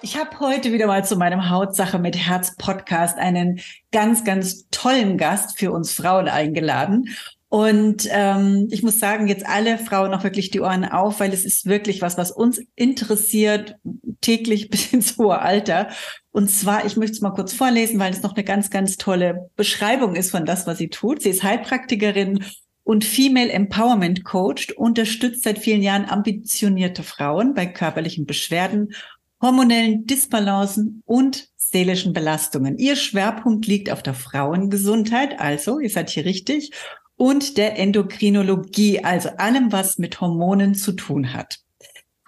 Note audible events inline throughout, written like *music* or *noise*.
Ich habe heute wieder mal zu meinem Hautsache mit Herz Podcast einen ganz, ganz tollen Gast für uns Frauen eingeladen. Und ähm, ich muss sagen, jetzt alle Frauen noch wirklich die Ohren auf, weil es ist wirklich was, was uns interessiert, täglich *laughs* bis ins hohe Alter. Und zwar, ich möchte es mal kurz vorlesen, weil es noch eine ganz, ganz tolle Beschreibung ist von das, was sie tut. Sie ist Heilpraktikerin und Female Empowerment Coach, unterstützt seit vielen Jahren ambitionierte Frauen bei körperlichen Beschwerden, hormonellen Disbalancen und seelischen Belastungen. Ihr Schwerpunkt liegt auf der Frauengesundheit, also ihr seid hier richtig, und der Endokrinologie, also allem, was mit Hormonen zu tun hat.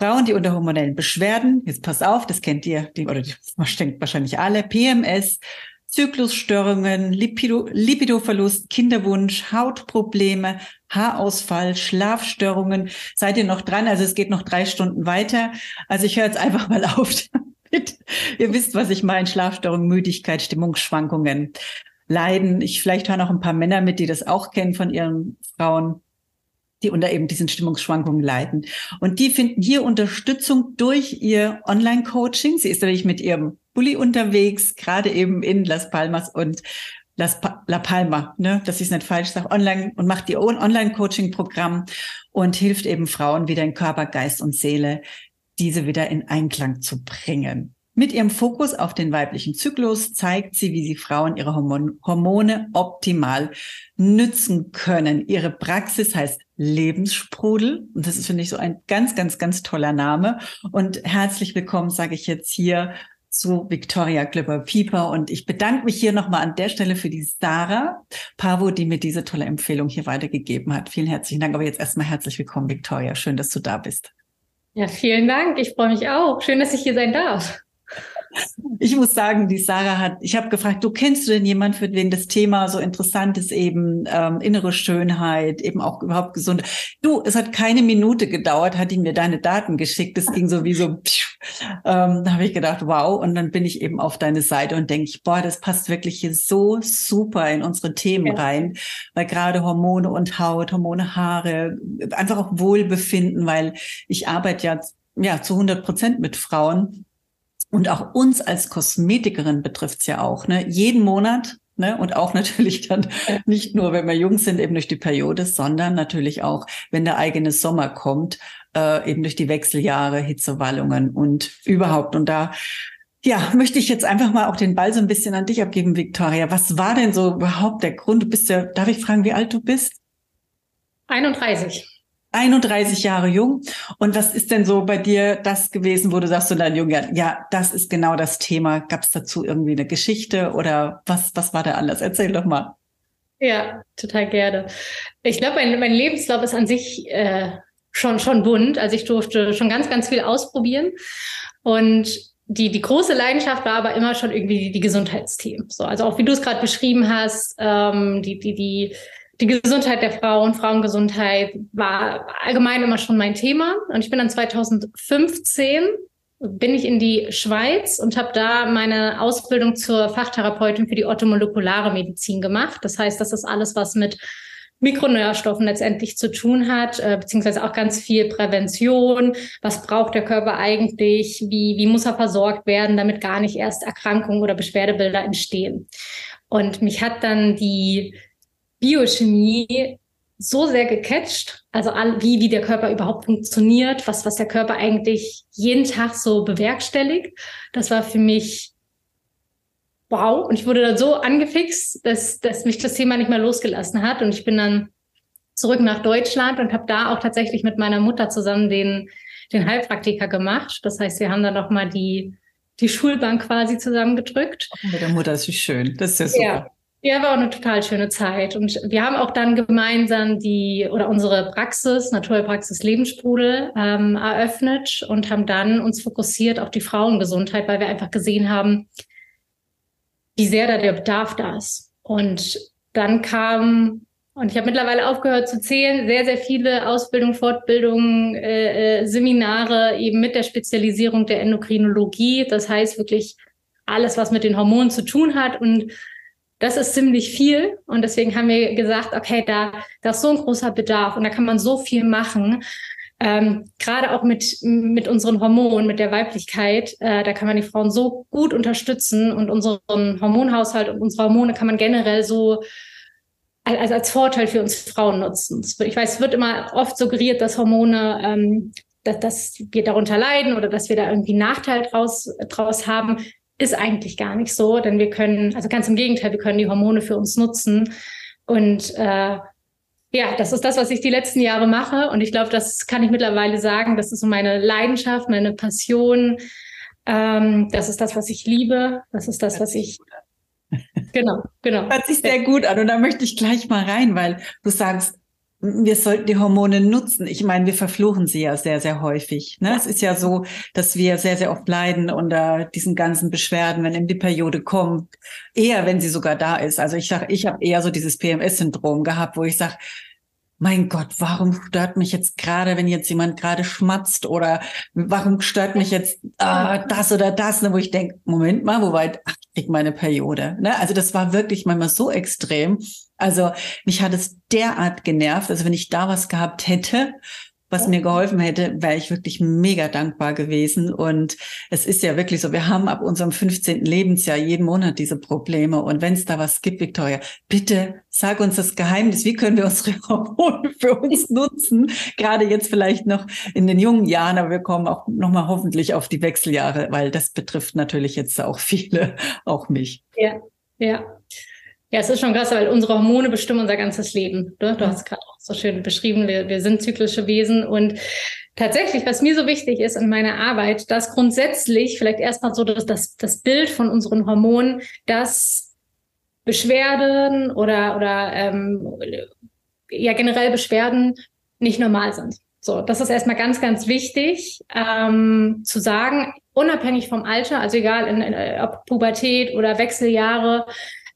Frauen, die unter hormonellen Beschwerden, jetzt pass auf, das kennt ihr, die, oder man *laughs* denkt wahrscheinlich alle, PMS, Zyklusstörungen, Lipido, Lipidoverlust, Kinderwunsch, Hautprobleme, Haarausfall, Schlafstörungen. Seid ihr noch dran? Also es geht noch drei Stunden weiter. Also ich höre jetzt einfach mal auf damit. Ihr wisst, was ich meine. Schlafstörungen, Müdigkeit, Stimmungsschwankungen leiden. Ich vielleicht hören auch ein paar Männer mit, die das auch kennen von ihren Frauen, die unter eben diesen Stimmungsschwankungen leiden. Und die finden hier Unterstützung durch ihr Online-Coaching. Sie ist nämlich mit ihrem Bulli unterwegs, gerade eben in Las Palmas und Las pa La Palma, ne, dass ich es nicht falsch sage, online und macht ihr Online-Coaching-Programm und hilft eben Frauen wieder in Körper, Geist und Seele, diese wieder in Einklang zu bringen. Mit ihrem Fokus auf den weiblichen Zyklus zeigt sie, wie sie Frauen ihre Hormone optimal nützen können. Ihre Praxis heißt Lebenssprudel und das ist, finde ich, so ein ganz, ganz, ganz toller Name. Und herzlich willkommen, sage ich jetzt hier zu Victoria Glöber-Pieper und ich bedanke mich hier nochmal an der Stelle für die Sarah Pavo, die mir diese tolle Empfehlung hier weitergegeben hat. Vielen herzlichen Dank. Aber jetzt erstmal herzlich willkommen, Victoria. Schön, dass du da bist. Ja, vielen Dank. Ich freue mich auch. Schön, dass ich hier sein darf. Ich muss sagen, die Sarah hat, ich habe gefragt, du kennst du denn jemand, für den das Thema so interessant ist, eben ähm, innere Schönheit, eben auch überhaupt gesund. Du, es hat keine Minute gedauert, hat die mir deine Daten geschickt. Das ging so wie so, ähm, da habe ich gedacht, wow. Und dann bin ich eben auf deine Seite und denke ich, boah, das passt wirklich hier so super in unsere Themen ja. rein, weil gerade Hormone und Haut, Hormone, Haare, einfach auch Wohlbefinden, weil ich arbeite ja ja zu 100 Prozent mit Frauen und auch uns als Kosmetikerin betrifft's ja auch. Ne? Jeden Monat Ne? Und auch natürlich dann *laughs* nicht nur, wenn wir jung sind, eben durch die Periode, sondern natürlich auch, wenn der eigene Sommer kommt, äh, eben durch die Wechseljahre, Hitzewallungen und überhaupt. Und da ja, möchte ich jetzt einfach mal auch den Ball so ein bisschen an dich abgeben, Victoria. Was war denn so überhaupt der Grund? Du bist ja, darf ich fragen, wie alt du bist? 31. 31 Jahre jung. Und was ist denn so bei dir das gewesen, wo du sagst, so dein Junge, ja, das ist genau das Thema. Gab es dazu irgendwie eine Geschichte oder was, was war da anders? Erzähl doch mal. Ja, total gerne. Ich glaube, mein, mein Lebenslauf ist an sich äh, schon, schon bunt. Also ich durfte schon ganz, ganz viel ausprobieren. Und die, die große Leidenschaft war aber immer schon irgendwie die, die Gesundheitsthemen. So, also auch wie du es gerade beschrieben hast, ähm, die, die, die die Gesundheit der Frauen, Frauengesundheit war allgemein immer schon mein Thema. Und ich bin dann 2015 bin ich in die Schweiz und habe da meine Ausbildung zur Fachtherapeutin für die orthomolekulare Medizin gemacht. Das heißt, das ist alles, was mit Mikronährstoffen letztendlich zu tun hat, äh, beziehungsweise auch ganz viel Prävention. Was braucht der Körper eigentlich? Wie, wie muss er versorgt werden, damit gar nicht erst Erkrankungen oder Beschwerdebilder entstehen? Und mich hat dann die Biochemie so sehr gecatcht, also wie, wie der Körper überhaupt funktioniert, was, was der Körper eigentlich jeden Tag so bewerkstelligt. Das war für mich wow. Und ich wurde dann so angefixt, dass, dass mich das Thema nicht mehr losgelassen hat. Und ich bin dann zurück nach Deutschland und habe da auch tatsächlich mit meiner Mutter zusammen den, den Heilpraktiker gemacht. Das heißt, wir haben dann noch mal die, die Schulbank quasi zusammengedrückt. Mit der Mutter ist wie schön. Das ist ja super. Ja. Ja, war auch eine total schöne Zeit. Und wir haben auch dann gemeinsam die oder unsere Praxis, Naturheilpraxis Lebenssprudel, ähm, eröffnet und haben dann uns fokussiert auf die Frauengesundheit, weil wir einfach gesehen haben, wie sehr da der Bedarf da ist. Und dann kam, und ich habe mittlerweile aufgehört zu zählen, sehr, sehr viele Ausbildungen, Fortbildungen, äh, äh, Seminare eben mit der Spezialisierung der Endokrinologie. Das heißt wirklich alles, was mit den Hormonen zu tun hat. Und das ist ziemlich viel. Und deswegen haben wir gesagt, okay, da, da ist so ein großer Bedarf und da kann man so viel machen. Ähm, Gerade auch mit, mit unseren Hormonen, mit der Weiblichkeit, äh, da kann man die Frauen so gut unterstützen und unseren Hormonhaushalt und unsere Hormone kann man generell so als, als Vorteil für uns Frauen nutzen. Ich weiß, es wird immer oft suggeriert, dass Hormone, ähm, dass, dass wir darunter leiden oder dass wir da irgendwie Nachteil draus, draus haben. Ist eigentlich gar nicht so, denn wir können, also ganz im Gegenteil, wir können die Hormone für uns nutzen. Und äh, ja, das ist das, was ich die letzten Jahre mache. Und ich glaube, das kann ich mittlerweile sagen. Das ist so meine Leidenschaft, meine Passion. Ähm, das ist das, was ich liebe. Das ist das, was ich. Genau, genau. Hört sich sehr gut an. Und da möchte ich gleich mal rein, weil du sagst, wir sollten die Hormone nutzen. Ich meine, wir verfluchen sie ja sehr, sehr häufig. Ne? Es ist ja so, dass wir sehr, sehr oft leiden unter diesen ganzen Beschwerden, wenn eben die Periode kommt. Eher, wenn sie sogar da ist. Also ich sage, ich habe eher so dieses PMS-Syndrom gehabt, wo ich sage, mein Gott, warum stört mich jetzt gerade, wenn jetzt jemand gerade schmatzt oder warum stört mich jetzt ah, das oder das, ne, wo ich denke, Moment mal, wo weit, ach, ich meine Periode. Ne? Also das war wirklich manchmal so extrem. Also mich hat es derart genervt. Also wenn ich da was gehabt hätte, was mir geholfen hätte, wäre ich wirklich mega dankbar gewesen. Und es ist ja wirklich so, wir haben ab unserem 15. Lebensjahr jeden Monat diese Probleme. Und wenn es da was gibt, Victoria, bitte sag uns das Geheimnis. Wie können wir unsere *laughs* Hormone für uns nutzen? Gerade jetzt vielleicht noch in den jungen Jahren, aber wir kommen auch nochmal hoffentlich auf die Wechseljahre, weil das betrifft natürlich jetzt auch viele, *laughs* auch mich. Ja, ja. Ja, es ist schon krass, weil unsere Hormone bestimmen unser ganzes Leben. Ne? Du hast es gerade auch so schön beschrieben, wir, wir sind zyklische Wesen und tatsächlich, was mir so wichtig ist in meiner Arbeit, dass grundsätzlich vielleicht erstmal so das, das, das Bild von unseren Hormonen, dass Beschwerden oder, oder ähm, ja generell Beschwerden nicht normal sind. So, das ist erstmal ganz, ganz wichtig ähm, zu sagen, unabhängig vom Alter, also egal in, in, ob Pubertät oder Wechseljahre,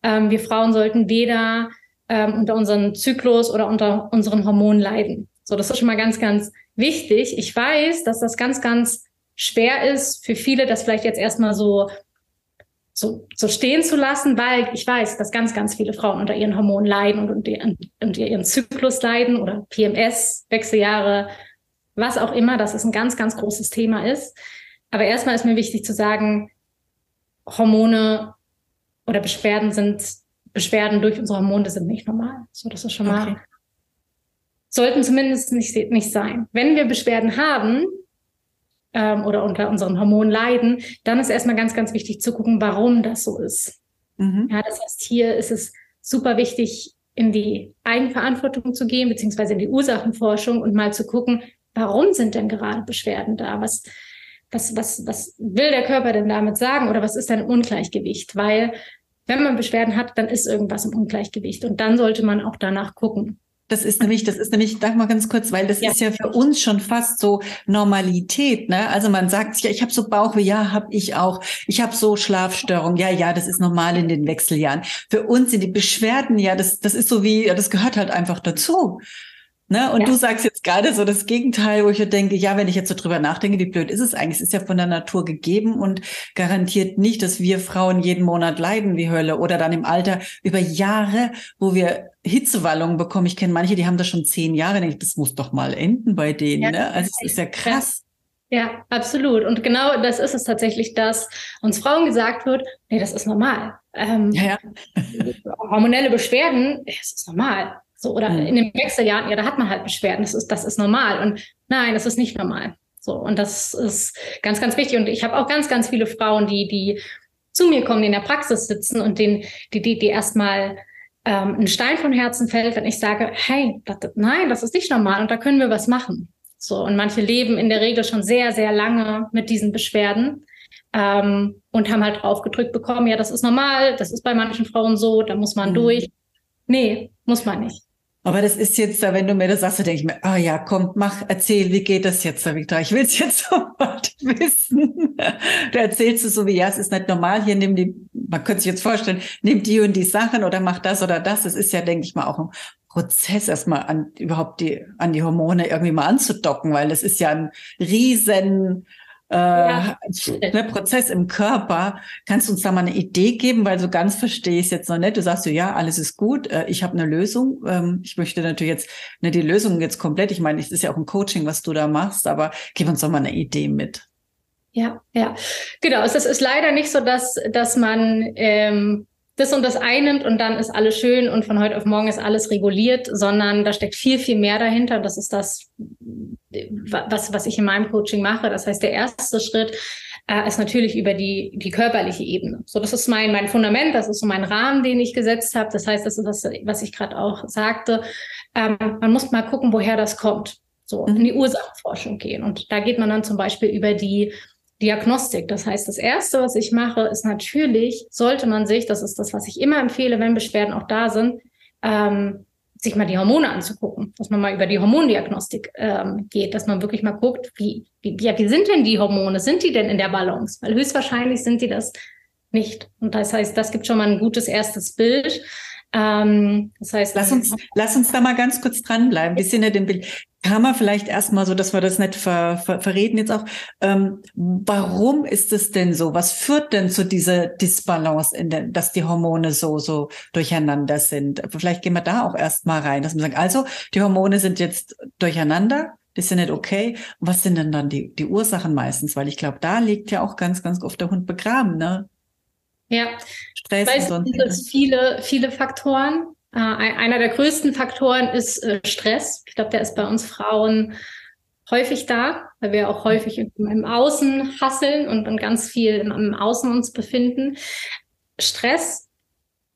ähm, wir Frauen sollten weder ähm, unter unserem Zyklus oder unter unseren Hormonen leiden. So, das ist schon mal ganz, ganz wichtig. Ich weiß, dass das ganz, ganz schwer ist für viele, das vielleicht jetzt erstmal so so, so stehen zu lassen, weil ich weiß, dass ganz, ganz viele Frauen unter ihren Hormonen leiden und unter ihren Zyklus leiden oder PMS, Wechseljahre, was auch immer, dass es ein ganz, ganz großes Thema ist. Aber erstmal ist mir wichtig zu sagen, Hormone oder Beschwerden sind Beschwerden durch unsere Hormone sind nicht normal. So, das ist schon mal okay. sollten zumindest nicht nicht sein. Wenn wir Beschwerden haben ähm, oder unter unseren Hormonen leiden, dann ist erstmal ganz ganz wichtig zu gucken, warum das so ist. Mhm. Ja, das heißt, hier ist es super wichtig, in die Eigenverantwortung zu gehen, beziehungsweise in die Ursachenforschung und mal zu gucken, warum sind denn gerade Beschwerden da? Was was, was, was will der Körper denn damit sagen oder was ist ein Ungleichgewicht? Weil wenn man Beschwerden hat, dann ist irgendwas im Ungleichgewicht und dann sollte man auch danach gucken. Das ist nämlich, das ist nämlich, sag mal ganz kurz, weil das ja. ist ja für uns schon fast so Normalität, ne? Also man sagt sich, ja, ich habe so Bauchweh, ja, habe ich auch. Ich habe so Schlafstörungen, ja, ja, das ist normal in den Wechseljahren. Für uns sind die Beschwerden, ja, das, das ist so wie, ja, das gehört halt einfach dazu. Ne? Und ja. du sagst jetzt gerade so das Gegenteil, wo ich denke, ja, wenn ich jetzt so drüber nachdenke, wie blöd ist es eigentlich? Es ist ja von der Natur gegeben und garantiert nicht, dass wir Frauen jeden Monat leiden wie Hölle oder dann im Alter über Jahre, wo wir Hitzewallungen bekommen. Ich kenne manche, die haben das schon zehn Jahre. Denke ich, das muss doch mal enden bei denen. Ja, ne? Also es ist ja krass. Ja, absolut. Und genau das ist es tatsächlich, dass uns Frauen gesagt wird, nee, das ist normal. Ähm, ja, ja. *laughs* hormonelle Beschwerden, das ist normal. So, oder mhm. in den Wechseljahren, ja, da hat man halt Beschwerden. Das ist, das ist normal. Und nein, das ist nicht normal. So, und das ist ganz, ganz wichtig. Und ich habe auch ganz, ganz viele Frauen, die, die zu mir kommen, die in der Praxis sitzen und den, die, die, die erstmal ähm, ein Stein vom Herzen fällt, wenn ich sage, hey, das, nein, das ist nicht normal und da können wir was machen. So, und manche leben in der Regel schon sehr, sehr lange mit diesen Beschwerden ähm, und haben halt draufgedrückt bekommen, ja, das ist normal, das ist bei manchen Frauen so, da muss man mhm. durch. Nee, muss man nicht. Aber das ist jetzt, wenn du mir das sagst, dann denke ich mir, ah oh ja, komm, mach, erzähl, wie geht das jetzt, Victor? Ich will es *laughs* jetzt sofort wissen. Du erzählst es so wie, ja, es ist nicht normal, hier nimm die, man könnte sich jetzt vorstellen, nimm die und die Sachen oder mach das oder das. Es ist ja, denke ich mal, auch ein Prozess, erstmal an, überhaupt die, an die Hormone irgendwie mal anzudocken, weil es ist ja ein riesen, äh, ja. ne, Prozess im Körper. Kannst du uns da mal eine Idee geben? Weil so ganz verstehe ich es jetzt noch nicht. Du sagst so, ja, alles ist gut, äh, ich habe eine Lösung. Ähm, ich möchte natürlich jetzt ne, die Lösung jetzt komplett. Ich meine, es ist ja auch ein Coaching, was du da machst, aber gib uns doch mal eine Idee mit. Ja, ja, genau. Es ist, ist leider nicht so, dass, dass man ähm, das und das einnimmt und dann ist alles schön und von heute auf morgen ist alles reguliert, sondern da steckt viel, viel mehr dahinter. Das ist das, was, was ich in meinem Coaching mache. Das heißt, der erste Schritt äh, ist natürlich über die, die körperliche Ebene. So, das ist mein, mein Fundament, das ist so mein Rahmen, den ich gesetzt habe. Das heißt, das ist das, was ich gerade auch sagte. Ähm, man muss mal gucken, woher das kommt. So, in die mhm. Ursachenforschung gehen. Und da geht man dann zum Beispiel über die Diagnostik. Das heißt, das Erste, was ich mache, ist natürlich, sollte man sich, das ist das, was ich immer empfehle, wenn Beschwerden auch da sind, ähm, sich mal die Hormone anzugucken, dass man mal über die Hormondiagnostik ähm, geht, dass man wirklich mal guckt, wie, wie, ja, wie sind denn die Hormone? Sind die denn in der Balance? Weil höchstwahrscheinlich sind die das nicht. Und das heißt, das gibt schon mal ein gutes erstes Bild. Ähm, das heißt, lass uns, lass uns da mal ganz kurz dranbleiben. Wir sind ja dem Bild. Kann man vielleicht erstmal so, dass wir das nicht ver, ver, verreden jetzt auch. Ähm, warum ist es denn so? Was führt denn zu dieser Disbalance in den, dass die Hormone so, so durcheinander sind? Vielleicht gehen wir da auch erstmal rein, dass wir sagen, also, die Hormone sind jetzt durcheinander. Das ist ja nicht okay. was sind denn dann die, die Ursachen meistens? Weil ich glaube, da liegt ja auch ganz, ganz oft der Hund begraben, ne? Ja, Stress weißt, und sind es viele, viele Faktoren. Äh, einer der größten Faktoren ist äh, Stress. Ich glaube, der ist bei uns Frauen häufig da, weil wir auch häufig im, im Außen hasseln und, und ganz viel im, im Außen uns befinden. Stress,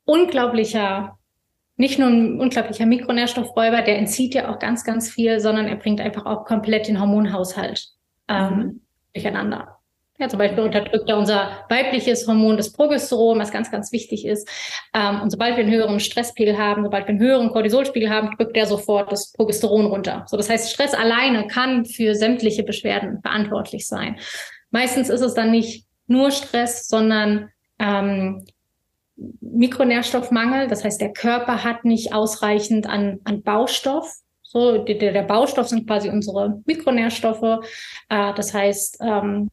unglaublicher nicht nur ein unglaublicher Mikronährstoffräuber, der entzieht ja auch ganz, ganz viel, sondern er bringt einfach auch komplett den Hormonhaushalt ähm, mhm. durcheinander. Ja, zum Beispiel unterdrückt er unser weibliches Hormon, das Progesteron, was ganz, ganz wichtig ist. Ähm, und sobald wir einen höheren Stresspegel haben, sobald wir einen höheren Cortisolspiegel haben, drückt er sofort das Progesteron runter. So, das heißt, Stress alleine kann für sämtliche Beschwerden verantwortlich sein. Meistens ist es dann nicht nur Stress, sondern ähm, Mikronährstoffmangel. Das heißt, der Körper hat nicht ausreichend an, an Baustoff. So, der, der Baustoff sind quasi unsere Mikronährstoffe. Äh, das heißt, ähm,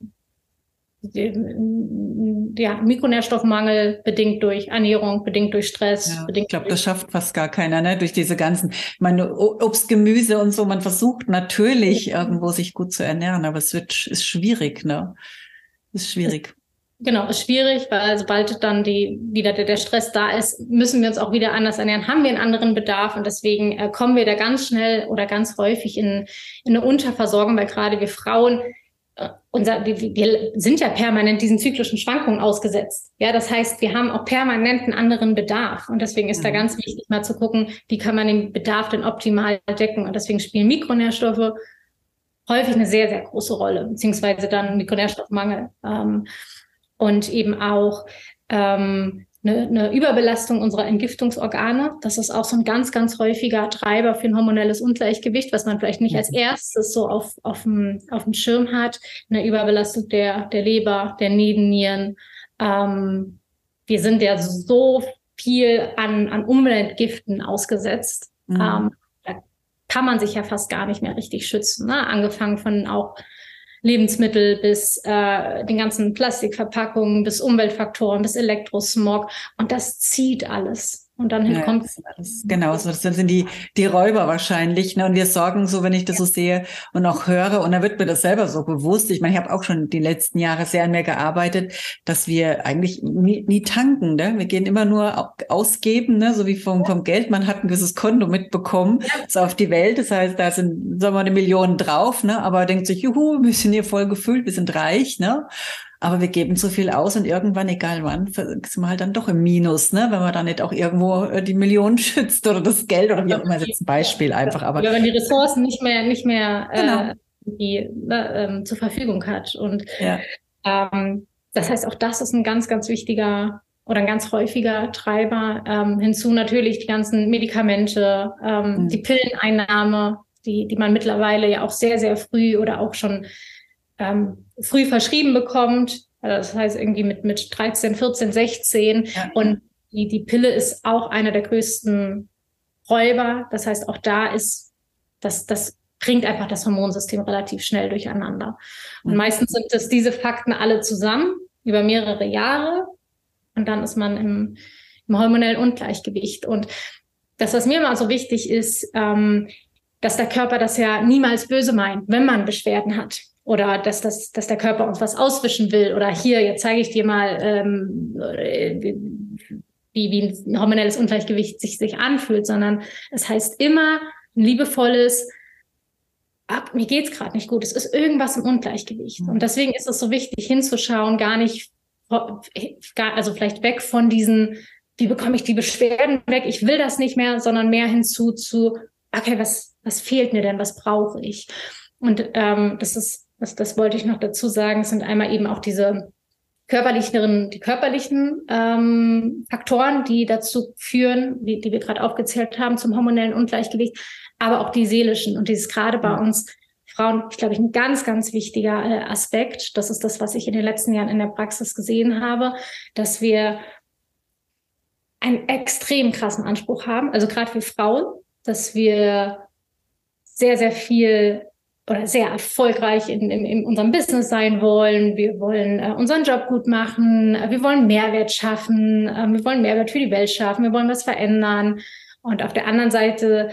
ja, Mikronährstoffmangel bedingt durch Ernährung, bedingt durch Stress. Ja, bedingt ich glaube, das schafft fast gar keiner, ne? Durch diese ganzen, meine, Obst, Gemüse und so. Man versucht natürlich irgendwo sich gut zu ernähren, aber es wird ist schwierig, ne? Ist schwierig. Genau, ist schwierig, weil sobald dann die wieder der, der Stress da ist, müssen wir uns auch wieder anders ernähren, haben wir einen anderen Bedarf und deswegen äh, kommen wir da ganz schnell oder ganz häufig in, in eine Unterversorgung, weil gerade wir Frauen unser, wir, wir sind ja permanent diesen zyklischen Schwankungen ausgesetzt. Ja, das heißt, wir haben auch permanent einen anderen Bedarf. Und deswegen ist mhm. da ganz wichtig, mal zu gucken, wie kann man den Bedarf denn optimal decken. Und deswegen spielen Mikronährstoffe häufig eine sehr, sehr große Rolle, beziehungsweise dann Mikronährstoffmangel. Ähm, und eben auch ähm, eine, eine Überbelastung unserer Entgiftungsorgane. Das ist auch so ein ganz, ganz häufiger Treiber für ein hormonelles Ungleichgewicht, was man vielleicht nicht als erstes so auf, auf, dem, auf dem Schirm hat. Eine Überbelastung der, der Leber, der Nebennieren. Ähm, wir sind ja so viel an, an Umweltgiften ausgesetzt. Mhm. Ähm, da kann man sich ja fast gar nicht mehr richtig schützen. Ne? Angefangen von auch Lebensmittel bis äh, den ganzen Plastikverpackungen, bis Umweltfaktoren, bis Elektrosmog. Und das zieht alles. Und dann ja, kommt es. Genau, so das sind die, die Räuber wahrscheinlich. Ne? Und wir sorgen so, wenn ich das so sehe und auch höre, und da wird mir das selber so bewusst. Ich meine, ich habe auch schon die letzten Jahre sehr an mir gearbeitet, dass wir eigentlich nie, nie tanken. Ne? Wir gehen immer nur ausgeben, ne? so wie vom, vom Geld. Man hat ein gewisses Konto mitbekommen, so auf die Welt. Das heißt, da sind, sagen wir, eine Million drauf, ne? aber denkt sich, juhu, wir sind hier voll gefüllt, wir sind reich. Ne? Aber wir geben zu viel aus und irgendwann, egal wann, sind wir halt dann doch im Minus, ne? wenn man dann nicht auch irgendwo äh, die Millionen *laughs* schützt oder das Geld oder wie auch immer, jetzt ein Beispiel einfach. Aber oder wenn die Ressourcen nicht mehr, nicht mehr genau. äh, die, ähm, zur Verfügung hat. Und ja. ähm, das heißt, auch das ist ein ganz, ganz wichtiger oder ein ganz häufiger Treiber. Ähm, hinzu natürlich die ganzen Medikamente, ähm, mhm. die Pilleneinnahme, die, die man mittlerweile ja auch sehr, sehr früh oder auch schon ähm, früh verschrieben bekommt. Also das heißt irgendwie mit, mit 13, 14, 16. Ja. Und die, die Pille ist auch einer der größten Räuber. Das heißt, auch da ist das, das bringt einfach das Hormonsystem relativ schnell durcheinander. Und mhm. meistens sind es diese Fakten alle zusammen über mehrere Jahre. Und dann ist man im, im hormonellen Ungleichgewicht. Und das, was mir immer so wichtig ist, ähm, dass der Körper das ja niemals böse meint, wenn man Beschwerden hat. Oder dass, das, dass der Körper uns was auswischen will. Oder hier, jetzt zeige ich dir mal, ähm, wie, wie ein hormonelles Ungleichgewicht sich, sich anfühlt, sondern es heißt immer ein liebevolles, ab, mir geht's gerade nicht gut, es ist irgendwas im Ungleichgewicht. Und deswegen ist es so wichtig hinzuschauen, gar nicht, also vielleicht weg von diesen, wie bekomme ich die Beschwerden weg, ich will das nicht mehr, sondern mehr hinzu zu, okay, was, was fehlt mir denn, was brauche ich? Und ähm, das ist, das, das wollte ich noch dazu sagen, es sind einmal eben auch diese körperlichen, die körperlichen ähm, Faktoren, die dazu führen, die, die wir gerade aufgezählt haben, zum hormonellen Ungleichgewicht, aber auch die seelischen. Und dieses gerade bei uns Frauen, ich glaube ich, ein ganz, ganz wichtiger äh, Aspekt. Das ist das, was ich in den letzten Jahren in der Praxis gesehen habe, dass wir einen extrem krassen Anspruch haben, also gerade für Frauen, dass wir sehr, sehr viel oder sehr erfolgreich in, in, in unserem Business sein wollen. Wir wollen äh, unseren Job gut machen. Wir wollen Mehrwert schaffen. Äh, wir wollen Mehrwert für die Welt schaffen. Wir wollen was verändern. Und auf der anderen Seite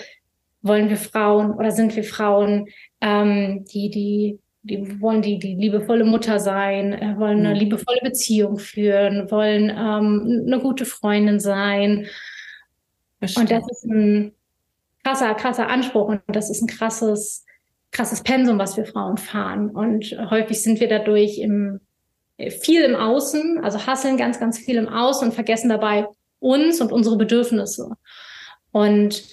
wollen wir Frauen oder sind wir Frauen, ähm, die, die, die wollen die, die liebevolle Mutter sein, äh, wollen eine mhm. liebevolle Beziehung führen, wollen ähm, eine gute Freundin sein. Und das ist ein krasser, krasser Anspruch und das ist ein krasses, krasses Pensum, was wir Frauen fahren. Und häufig sind wir dadurch im, viel im Außen, also hasseln ganz, ganz viel im Außen und vergessen dabei uns und unsere Bedürfnisse. Und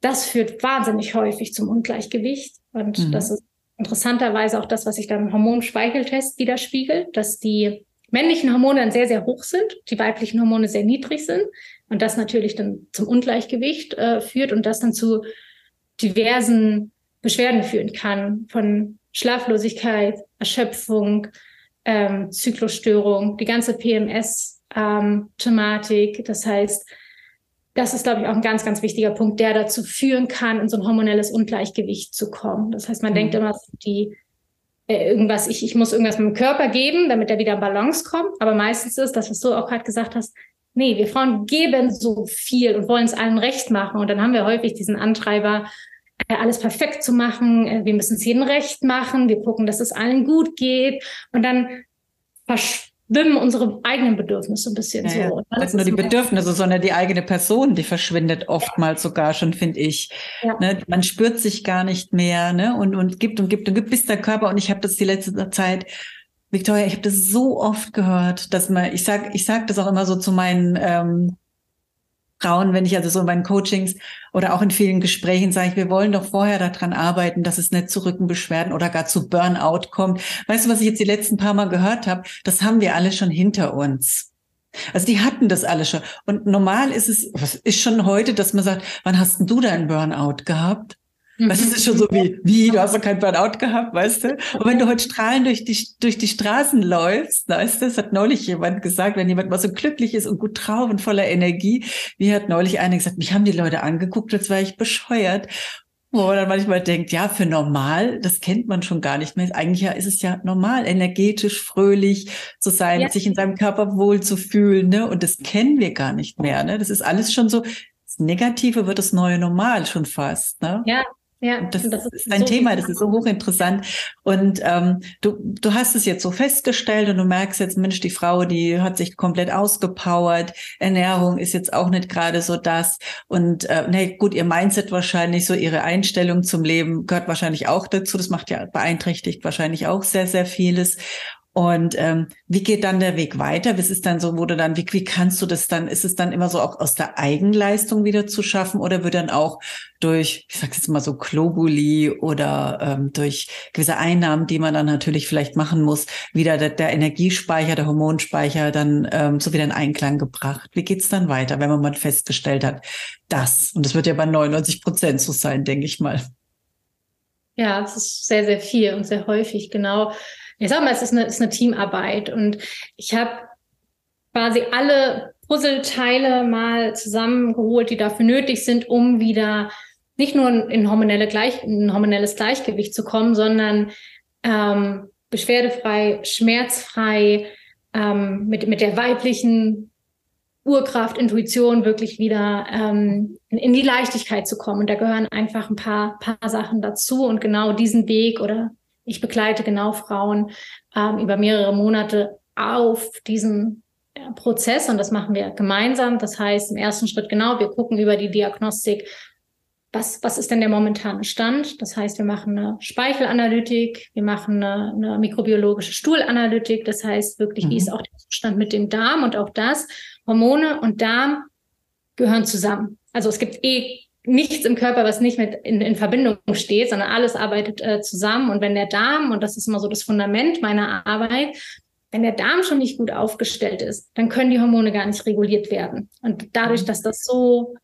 das führt wahnsinnig häufig zum Ungleichgewicht. Und mhm. das ist interessanterweise auch das, was sich dann im Hormonspeicheltest widerspiegelt, dass die männlichen Hormone dann sehr, sehr hoch sind, die weiblichen Hormone sehr niedrig sind und das natürlich dann zum Ungleichgewicht äh, führt und das dann zu diversen Beschwerden führen kann, von Schlaflosigkeit, Erschöpfung, ähm, Zyklusstörung, die ganze PMS-Thematik. Ähm, das heißt, das ist, glaube ich, auch ein ganz, ganz wichtiger Punkt, der dazu führen kann, in so ein hormonelles Ungleichgewicht zu kommen. Das heißt, man mhm. denkt immer, die äh, irgendwas, ich, ich muss irgendwas mit dem Körper geben, damit er wieder in Balance kommt. Aber meistens ist das, was du auch gerade gesagt hast, nee, wir Frauen geben so viel und wollen es allen recht machen. Und dann haben wir häufig diesen Antreiber, alles perfekt zu machen. Äh, wir müssen es jedem recht machen. Wir gucken, dass es allen gut geht. Und dann versch schwimmen unsere eigenen Bedürfnisse ein bisschen ja, so. Ja. Nicht nur die Bedürfnisse, sondern die eigene Person, die verschwindet oftmals ja. sogar schon, finde ich. Ja. Ne? Man spürt sich gar nicht mehr ne? und, und gibt und gibt und gibt, bis der Körper, und ich habe das die letzte Zeit Victoria, ich habe das so oft gehört, dass man, ich sag, ich sag das auch immer so zu meinen ähm, Frauen, wenn ich also so in meinen Coachings oder auch in vielen Gesprächen sage ich, wir wollen doch vorher daran arbeiten, dass es nicht zu Rückenbeschwerden oder gar zu Burnout kommt. Weißt du, was ich jetzt die letzten paar Mal gehört habe? Das haben wir alle schon hinter uns. Also die hatten das alle schon. Und normal ist es, ist schon heute, dass man sagt, wann hast denn du deinen Burnout gehabt? Mhm. Das ist schon so wie, wie, du hast doch kein Burnout gehabt, weißt du? Und wenn du heute strahlend durch die, durch die Straßen läufst, weißt du, das hat neulich jemand gesagt, wenn jemand mal so glücklich ist und gut drauf und voller Energie, wie hat neulich einer gesagt, mich haben die Leute angeguckt, als wäre ich bescheuert. Wo man dann manchmal denkt, ja, für normal, das kennt man schon gar nicht mehr. Eigentlich ja, ist es ja normal, energetisch, fröhlich zu sein, ja. sich in seinem Körper wohl zu fühlen, ne? Und das kennen wir gar nicht mehr, ne? Das ist alles schon so, das Negative wird das neue Normal schon fast, ne? Ja, ja, das, das ist ein so Thema, das ist so hochinteressant. Und ähm, du, du hast es jetzt so festgestellt und du merkst jetzt, Mensch, die Frau, die hat sich komplett ausgepowert. Ernährung ist jetzt auch nicht gerade so das. Und äh, nee, gut, ihr Mindset wahrscheinlich, so ihre Einstellung zum Leben gehört wahrscheinlich auch dazu. Das macht ja beeinträchtigt wahrscheinlich auch sehr, sehr vieles. Und ähm, wie geht dann der Weg weiter? Was ist dann so, wo du dann, wie, wie kannst du das dann, ist es dann immer so auch aus der Eigenleistung wieder zu schaffen oder wird dann auch durch, ich sag jetzt mal so Globuli oder ähm, durch gewisse Einnahmen, die man dann natürlich vielleicht machen muss, wieder der, der Energiespeicher, der Hormonspeicher dann ähm, so wieder in Einklang gebracht? Wie geht's dann weiter, wenn man mal festgestellt hat, das, und das wird ja bei 99 Prozent so sein, denke ich mal. Ja, es ist sehr, sehr viel und sehr häufig, genau ich sag mal, es ist eine, ist eine Teamarbeit und ich habe quasi alle Puzzleteile mal zusammengeholt, die dafür nötig sind, um wieder nicht nur in, hormonelle Gleich, in hormonelles Gleichgewicht zu kommen, sondern ähm, beschwerdefrei, schmerzfrei, ähm, mit, mit der weiblichen Urkraft, Intuition wirklich wieder ähm, in, in, die Leichtigkeit zu kommen. Und da gehören einfach ein paar, paar Sachen dazu. Und genau diesen Weg oder ich begleite genau Frauen ähm, über mehrere Monate auf diesen äh, Prozess und das machen wir gemeinsam. Das heißt, im ersten Schritt genau, wir gucken über die Diagnostik, was, was ist denn der momentane Stand? Das heißt, wir machen eine Speichelanalytik, wir machen eine, eine mikrobiologische Stuhlanalytik. Das heißt wirklich, mhm. wie ist auch der Zustand mit dem Darm und auch das. Hormone und Darm gehören zusammen. Also es gibt eh nichts im Körper, was nicht mit in, in Verbindung steht, sondern alles arbeitet äh, zusammen. Und wenn der Darm, und das ist immer so das Fundament meiner Arbeit, wenn der Darm schon nicht gut aufgestellt ist, dann können die Hormone gar nicht reguliert werden. Und dadurch, mhm. dass das so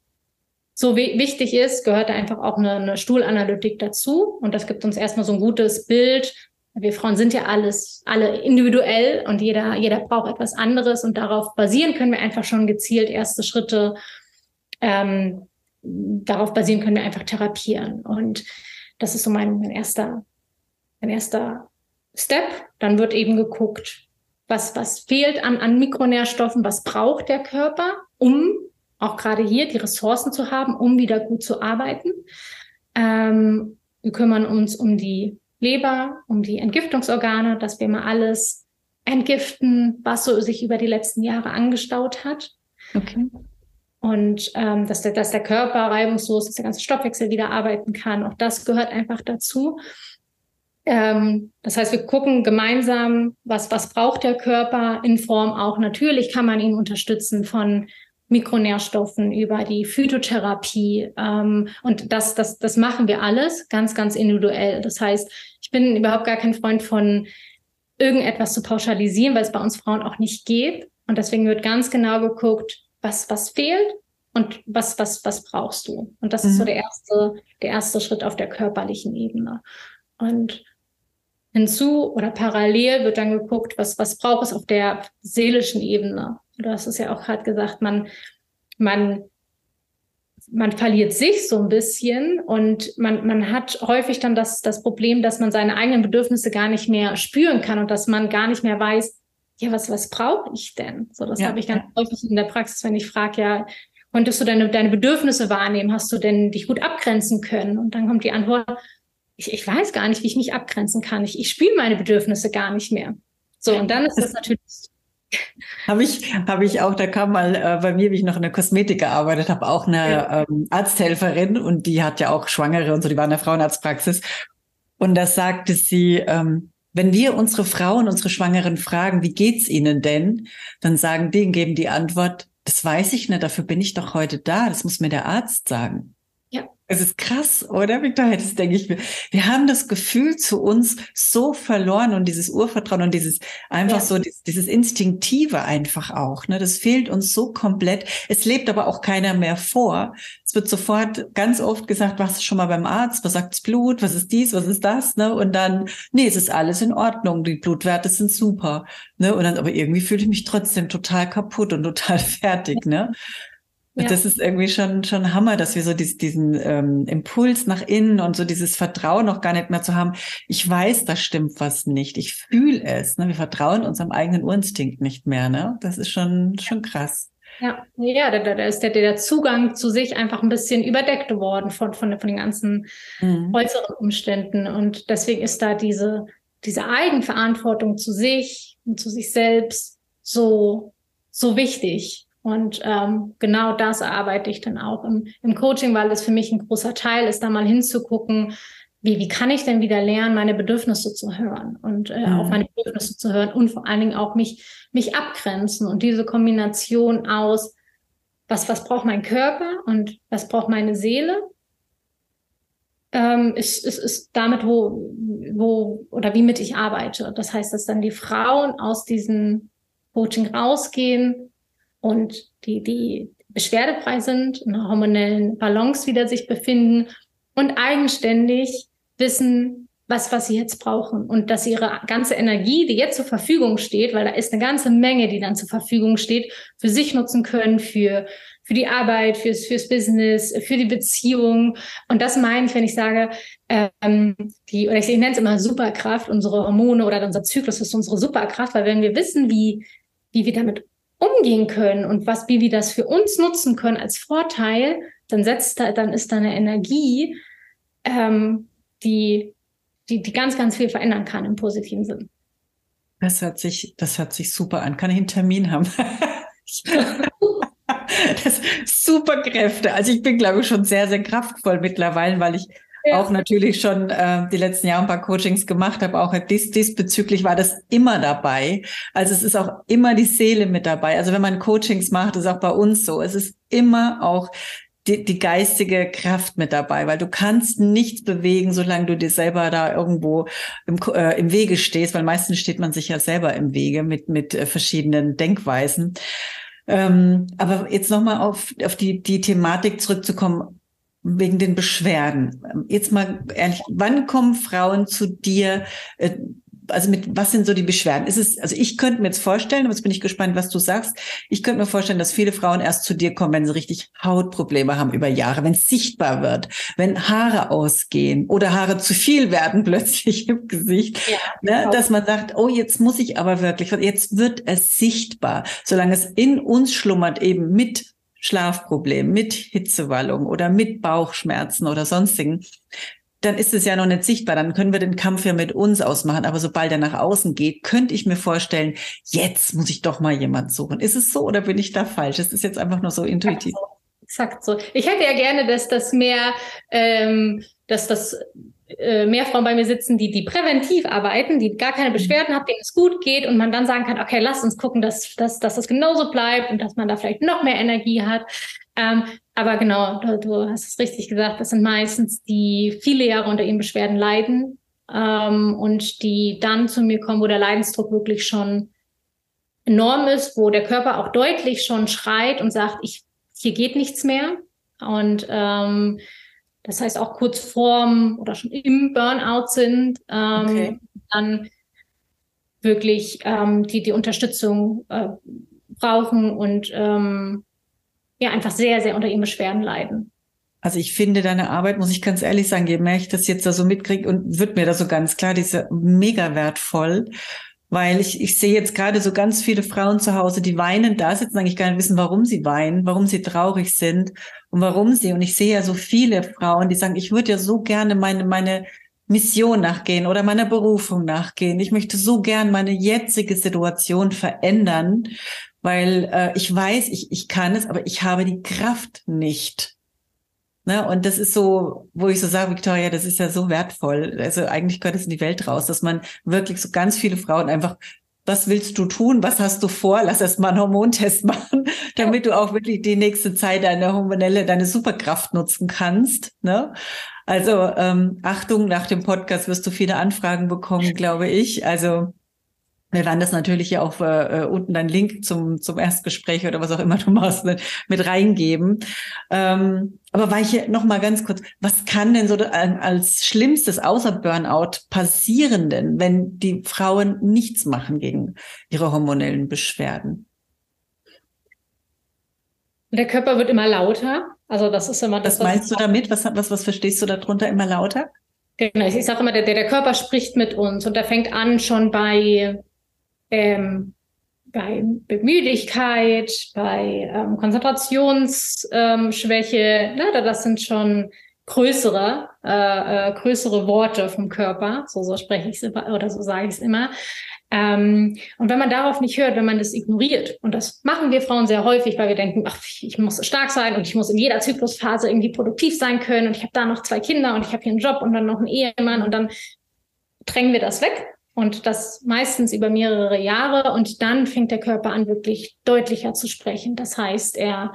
so wichtig ist, gehört da einfach auch eine, eine Stuhlanalytik dazu. Und das gibt uns erstmal so ein gutes Bild. Wir Frauen sind ja alles, alle individuell und jeder, jeder braucht etwas anderes. Und darauf basieren können wir einfach schon gezielt erste Schritte ähm, darauf basieren können wir einfach therapieren. Und das ist so mein, mein erster, mein erster Step. Dann wird eben geguckt, was, was fehlt an, an Mikronährstoffen, was braucht der Körper, um auch gerade hier die Ressourcen zu haben, um wieder gut zu arbeiten. Ähm, wir kümmern uns um die Leber, um die Entgiftungsorgane, dass wir mal alles entgiften, was so sich über die letzten Jahre angestaut hat. Okay und ähm, dass, der, dass der Körper reibungslos, dass der ganze Stoffwechsel wieder arbeiten kann. Auch das gehört einfach dazu. Ähm, das heißt, wir gucken gemeinsam, was, was braucht der Körper in Form auch. Natürlich kann man ihn unterstützen von Mikronährstoffen über die Phytotherapie. Ähm, und das, das, das machen wir alles ganz, ganz individuell. Das heißt, ich bin überhaupt gar kein Freund von irgendetwas zu pauschalisieren, weil es bei uns Frauen auch nicht geht. Und deswegen wird ganz genau geguckt, was, was fehlt und was, was, was brauchst du. Und das mhm. ist so mhm. der erste, der erste Schritt auf der körperlichen Ebene. Und hinzu oder parallel wird dann geguckt, was, was braucht es auf der seelischen Ebene. Du hast es ja auch gerade gesagt, man, man, man verliert sich so ein bisschen und man, man hat häufig dann das, das Problem, dass man seine eigenen Bedürfnisse gar nicht mehr spüren kann und dass man gar nicht mehr weiß, ja, was, was brauche ich denn? So, das ja. habe ich ganz häufig in der Praxis, wenn ich frage, ja, konntest du deine, deine Bedürfnisse wahrnehmen? Hast du denn dich gut abgrenzen können? Und dann kommt die Antwort, ich, ich weiß gar nicht, wie ich mich abgrenzen kann. Ich, ich spüre meine Bedürfnisse gar nicht mehr. So, und dann ist das natürlich habe ich, habe ich auch, da kam mal äh, bei mir, wie ich noch in der Kosmetik gearbeitet habe, auch eine ja. ähm, Arzthelferin und die hat ja auch Schwangere und so, die war in der Frauenarztpraxis. Und da sagte sie, ähm, wenn wir unsere Frauen, unsere Schwangeren fragen, wie geht's ihnen denn, dann sagen die, geben die Antwort, das weiß ich nicht, dafür bin ich doch heute da, das muss mir der Arzt sagen. Es ist krass, oder, Victor? Das denke ich mir. Wir haben das Gefühl zu uns so verloren und dieses Urvertrauen und dieses einfach ja. so, dieses, dieses Instinktive einfach auch. Ne? Das fehlt uns so komplett. Es lebt aber auch keiner mehr vor. Es wird sofort ganz oft gesagt, was ist schon mal beim Arzt? Was sagt das Blut? Was ist dies? Was ist das? Ne? Und dann, nee, es ist alles in Ordnung. Die Blutwerte sind super. Ne? Und dann, aber irgendwie fühle ich mich trotzdem total kaputt und total *laughs* fertig. Ne? Ja. Das ist irgendwie schon, schon Hammer, dass wir so dies, diesen ähm, Impuls nach innen und so dieses Vertrauen noch gar nicht mehr zu haben. Ich weiß, da stimmt was nicht. Ich fühle es. Ne? Wir vertrauen unserem eigenen Urinstinkt nicht mehr. Ne? Das ist schon, schon krass. Ja, ja, da, da ist der, der Zugang zu sich einfach ein bisschen überdeckt geworden von, von, von den ganzen mhm. äußeren Umständen. Und deswegen ist da diese, diese Eigenverantwortung zu sich und zu sich selbst so, so wichtig. Und ähm, genau das arbeite ich dann auch im, im Coaching, weil es für mich ein großer Teil ist, da mal hinzugucken, wie, wie kann ich denn wieder lernen, meine Bedürfnisse zu hören und äh, mhm. auf meine Bedürfnisse zu hören und vor allen Dingen auch mich, mich abgrenzen und diese Kombination aus, was, was braucht mein Körper und was braucht meine Seele, ähm, ist, ist, ist damit, wo, wo oder wie mit ich arbeite. Das heißt, dass dann die Frauen aus diesem Coaching rausgehen und die, die beschwerdefrei sind, in einer hormonellen Balance wieder sich befinden und eigenständig wissen, was, was sie jetzt brauchen und dass ihre ganze Energie, die jetzt zur Verfügung steht, weil da ist eine ganze Menge, die dann zur Verfügung steht, für sich nutzen können, für, für die Arbeit, fürs, fürs Business, für die Beziehung. Und das meine ich, wenn ich sage, ähm, die, oder ich, ich nenne es immer Superkraft, unsere Hormone oder unser Zyklus ist unsere Superkraft, weil wenn wir wissen, wie, wie wir damit umgehen können und was, wie wir das für uns nutzen können als Vorteil, dann setzt da, dann ist da eine Energie, ähm, die, die, die ganz, ganz viel verändern kann im positiven Sinn. Das hört sich, das hört sich super an. Kann ich einen Termin haben? *laughs* *laughs* das super Kräfte. Also ich bin, glaube ich, schon sehr, sehr kraftvoll mittlerweile, weil ich auch natürlich schon äh, die letzten Jahre ein paar Coachings gemacht habe. Auch dies, diesbezüglich war das immer dabei. Also es ist auch immer die Seele mit dabei. Also wenn man Coachings macht, ist auch bei uns so. Es ist immer auch die, die geistige Kraft mit dabei, weil du kannst nichts bewegen, solange du dir selber da irgendwo im, äh, im Wege stehst, weil meistens steht man sich ja selber im Wege mit, mit äh, verschiedenen Denkweisen. Ähm, aber jetzt nochmal auf, auf die, die Thematik zurückzukommen, wegen den Beschwerden. Jetzt mal ehrlich, wann kommen Frauen zu dir, äh, also mit was sind so die Beschwerden? Ist es, also ich könnte mir jetzt vorstellen, aber jetzt bin ich gespannt, was du sagst. Ich könnte mir vorstellen, dass viele Frauen erst zu dir kommen, wenn sie richtig Hautprobleme haben über Jahre, wenn es sichtbar wird, wenn Haare ausgehen oder Haare zu viel werden *laughs* plötzlich im Gesicht, ja, ne, genau. dass man sagt, oh, jetzt muss ich aber wirklich, jetzt wird es sichtbar, solange es in uns schlummert eben mit Schlafproblemen, mit Hitzewallung oder mit Bauchschmerzen oder sonstigen, dann ist es ja noch nicht sichtbar. Dann können wir den Kampf ja mit uns ausmachen. Aber sobald er nach außen geht, könnte ich mir vorstellen, jetzt muss ich doch mal jemand suchen. Ist es so oder bin ich da falsch? Es ist jetzt einfach nur so intuitiv. Exakt so. Ich hätte ja gerne, dass das mehr, ähm, dass das äh, mehr Frauen bei mir sitzen, die, die präventiv arbeiten, die gar keine Beschwerden haben, denen es gut geht und man dann sagen kann, okay, lass uns gucken, dass, dass, dass das genauso bleibt und dass man da vielleicht noch mehr Energie hat. Ähm, aber genau, du, du, hast es richtig gesagt, das sind meistens die viele Jahre unter ihren Beschwerden leiden ähm, und die dann zu mir kommen, wo der Leidensdruck wirklich schon enorm ist, wo der Körper auch deutlich schon schreit und sagt, ich, hier geht nichts mehr. Und ähm, das heißt auch kurz vorm oder schon im Burnout sind, ähm, okay. dann wirklich ähm, die, die Unterstützung äh, brauchen und ähm, ja einfach sehr, sehr unter ihren Beschwerden leiden. Also ich finde deine Arbeit, muss ich ganz ehrlich sagen, je mehr ich das jetzt da so mitkriege und wird mir da so ganz klar, die ist ja mega wertvoll, weil ich, ich sehe jetzt gerade so ganz viele Frauen zu Hause, die weinen da sitzen, eigentlich gar nicht wissen, warum sie weinen, warum sie traurig sind und warum sie. Und ich sehe ja so viele Frauen, die sagen, ich würde ja so gerne meine, meine Mission nachgehen oder meiner Berufung nachgehen. Ich möchte so gern meine jetzige Situation verändern weil äh, ich weiß, ich, ich kann es, aber ich habe die Kraft nicht. Ne? Und das ist so, wo ich so sage, Victoria, das ist ja so wertvoll. Also eigentlich gehört es in die Welt raus, dass man wirklich so ganz viele Frauen einfach was willst du tun? Was hast du vor? Lass erst mal einen Hormontest *laughs* machen, damit du auch wirklich die nächste Zeit deine hormonelle, deine Superkraft nutzen kannst. Ne? Also ähm, Achtung, nach dem Podcast wirst du viele Anfragen bekommen, *laughs* glaube ich. Also wir werden das natürlich ja auch äh, äh, unten deinen Link zum, zum Erstgespräch oder was auch immer du *laughs* machst, ne, mit reingeben. Ähm, aber war ich hier noch mal ganz kurz, was kann denn so als Schlimmstes außer Burnout passieren denn, wenn die Frauen nichts machen gegen ihre hormonellen Beschwerden? Der Körper wird immer lauter. Also das ist immer das. Was meinst du damit? Was, was, was verstehst du darunter immer lauter? Genau, ich sage immer, der, der Körper spricht mit uns und der fängt an schon bei ähm, bei Müdigkeit, bei ähm, Konzentrationsschwäche, ne, das sind schon größere, äh, äh, größere Worte vom Körper, so, so spreche ich es oder so sage ich es immer. Ähm, und wenn man darauf nicht hört, wenn man das ignoriert, und das machen wir Frauen sehr häufig, weil wir denken, ach, ich muss stark sein und ich muss in jeder Zyklusphase irgendwie produktiv sein können und ich habe da noch zwei Kinder und ich habe hier einen Job und dann noch einen Ehemann und dann drängen wir das weg und das meistens über mehrere Jahre und dann fängt der Körper an, wirklich deutlicher zu sprechen. Das heißt, er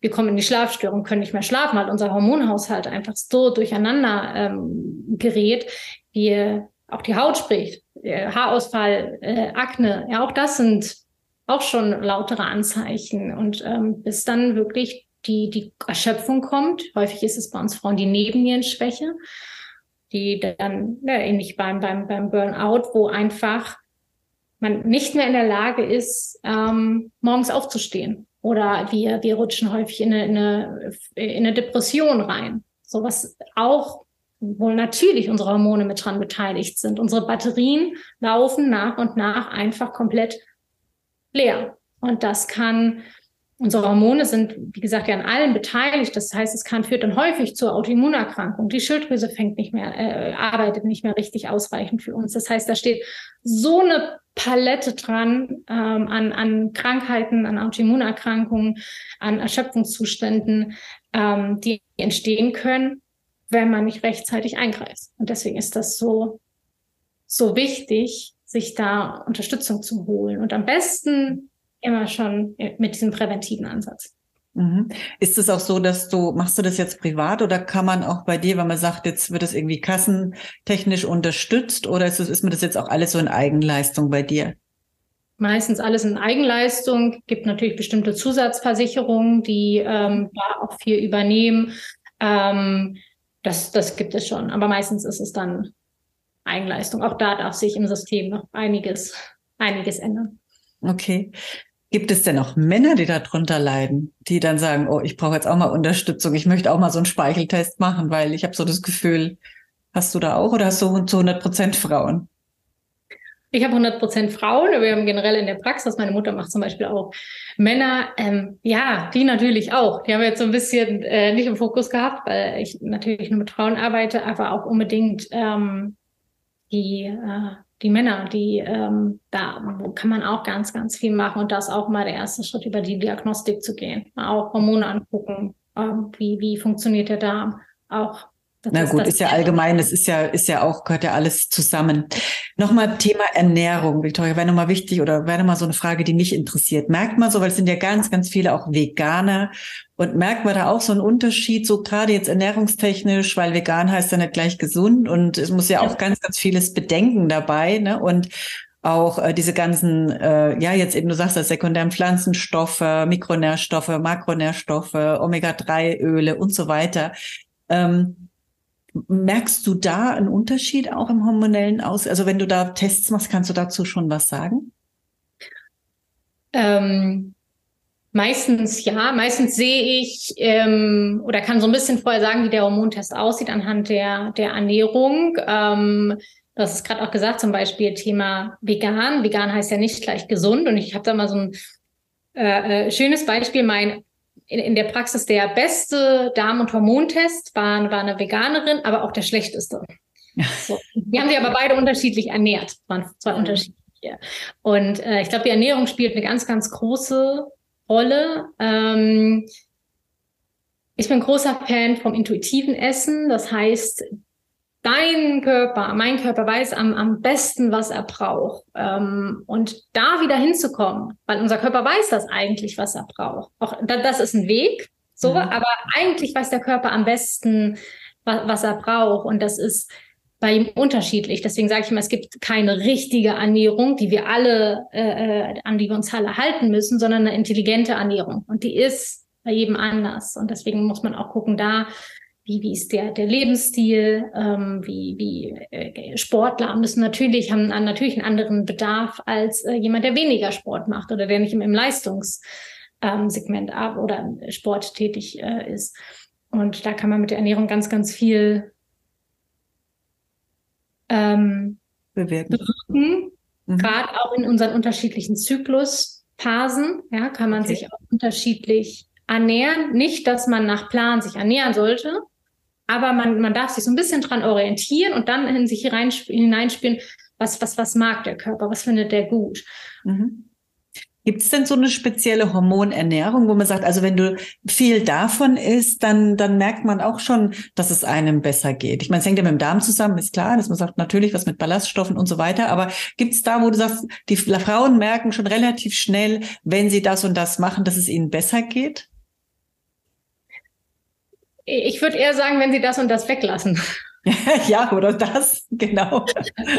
wir kommen in die Schlafstörung, können nicht mehr schlafen, weil unser Hormonhaushalt einfach so durcheinander ähm, gerät. Wir auch die Haut spricht, äh, Haarausfall, äh, Akne, ja, auch das sind auch schon lautere Anzeichen. Und ähm, bis dann wirklich die, die Erschöpfung kommt, häufig ist es bei uns Frauen die Nebennierenschwäche, die dann ja, ähnlich beim, beim, beim Burnout, wo einfach man nicht mehr in der Lage ist, ähm, morgens aufzustehen. Oder wir, wir rutschen häufig in eine, in, eine, in eine Depression rein. So was auch wohl natürlich unsere Hormone mit dran beteiligt sind. Unsere Batterien laufen nach und nach einfach komplett leer. Und das kann, unsere Hormone sind, wie gesagt, ja an allem beteiligt. Das heißt, es kann, führt dann häufig zur Autoimmunerkrankung. Die Schilddrüse fängt nicht mehr, äh, arbeitet nicht mehr richtig ausreichend für uns. Das heißt, da steht so eine Palette dran ähm, an, an Krankheiten, an Autoimmunerkrankungen, an Erschöpfungszuständen, ähm, die entstehen können wenn man nicht rechtzeitig eingreift. Und deswegen ist das so, so wichtig, sich da Unterstützung zu holen. Und am besten immer schon mit diesem präventiven Ansatz. Mhm. Ist es auch so, dass du, machst du das jetzt privat oder kann man auch bei dir, wenn man sagt, jetzt wird es irgendwie kassentechnisch unterstützt oder ist, es, ist mir das jetzt auch alles so in Eigenleistung bei dir? Meistens alles in Eigenleistung. Gibt natürlich bestimmte Zusatzversicherungen, die ähm, da auch viel übernehmen. Ähm, das, das gibt es schon. Aber meistens ist es dann Eigenleistung. Auch da darf sich im System noch einiges, einiges ändern. Okay. Gibt es denn auch Männer, die darunter leiden, die dann sagen, oh, ich brauche jetzt auch mal Unterstützung, ich möchte auch mal so einen Speicheltest machen, weil ich habe so das Gefühl, hast du da auch oder hast du zu 100 Prozent Frauen? Ich habe 100 Prozent Frauen, wir haben generell in der Praxis, meine Mutter macht zum Beispiel auch Männer, ähm, ja, die natürlich auch. Die haben wir jetzt so ein bisschen äh, nicht im Fokus gehabt, weil ich natürlich nur mit Frauen arbeite, aber auch unbedingt ähm, die, äh, die Männer, die ähm, da kann man auch ganz, ganz viel machen und das auch mal der erste Schritt über die Diagnostik zu gehen. Auch Hormone angucken, ähm, wie, wie funktioniert der Darm, auch das Na gut, ist, ist ja allgemein, das ist ja, ist ja auch, gehört ja alles zusammen. Nochmal Thema Ernährung, Victoria, wäre nochmal wichtig oder wäre nochmal so eine Frage, die mich interessiert. Merkt man so, weil es sind ja ganz, ganz viele auch Veganer und merkt man da auch so einen Unterschied, so gerade jetzt ernährungstechnisch, weil vegan heißt ja nicht gleich gesund und es muss ja, ja. auch ganz, ganz vieles bedenken dabei, ne? Und auch äh, diese ganzen, äh, ja, jetzt eben, du sagst das, sekundären Pflanzenstoffe, Mikronährstoffe, Makronährstoffe, Omega-3-Öle und so weiter. Ähm, Merkst du da einen Unterschied auch im hormonellen Aus? Also wenn du da Tests machst, kannst du dazu schon was sagen? Ähm, meistens ja. Meistens sehe ich ähm, oder kann so ein bisschen vorher sagen, wie der Hormontest aussieht anhand der, der Ernährung. Ähm, das ist gerade auch gesagt, zum Beispiel Thema vegan. Vegan heißt ja nicht gleich gesund. Und ich habe da mal so ein äh, äh schönes Beispiel. Mein in, in der Praxis der beste Darm- und Hormontest war, war eine Veganerin, aber auch der schlechteste. So. Die haben sich aber beide unterschiedlich ernährt, waren zwei mhm. unterschiedliche. Und äh, ich glaube, die Ernährung spielt eine ganz, ganz große Rolle. Ähm, ich bin großer Fan vom intuitiven Essen. Das heißt, dein Körper, mein Körper weiß am, am besten, was er braucht. Ähm, und da wieder hinzukommen, weil unser Körper weiß das eigentlich, was er braucht. Auch das ist ein Weg, so, mhm. aber eigentlich weiß der Körper am besten, was, was er braucht. Und das ist bei ihm unterschiedlich. Deswegen sage ich immer, es gibt keine richtige Ernährung, die wir alle, äh, äh, an die wir uns alle halten müssen, sondern eine intelligente Ernährung. Und die ist bei jedem anders. Und deswegen muss man auch gucken, da wie, wie ist der, der Lebensstil, ähm, wie, wie äh, Sportler müssen natürlich, haben natürlich einen anderen Bedarf als äh, jemand, der weniger Sport macht oder der nicht im, im Leistungssegment ähm, ab oder Sport tätig äh, ist. Und da kann man mit der Ernährung ganz, ganz viel ähm, bewirken. bewirken. Mhm. Gerade auch in unseren unterschiedlichen Zyklusphasen, ja, kann man okay. sich auch unterschiedlich ernähren. Nicht, dass man nach Plan sich ernähren sollte, aber man, man darf sich so ein bisschen dran orientieren und dann in sich hineinspielen, Was, was, was mag der Körper? Was findet der gut? Mhm. Gibt es denn so eine spezielle Hormonernährung, wo man sagt, also wenn du viel davon isst, dann, dann merkt man auch schon, dass es einem besser geht. Ich meine, es hängt ja mit dem Darm zusammen, ist klar, dass man sagt, natürlich was mit Ballaststoffen und so weiter. Aber gibt es da, wo du sagst, die Frauen merken schon relativ schnell, wenn sie das und das machen, dass es ihnen besser geht? Ich würde eher sagen, wenn sie das und das weglassen. *laughs* ja, oder das, genau.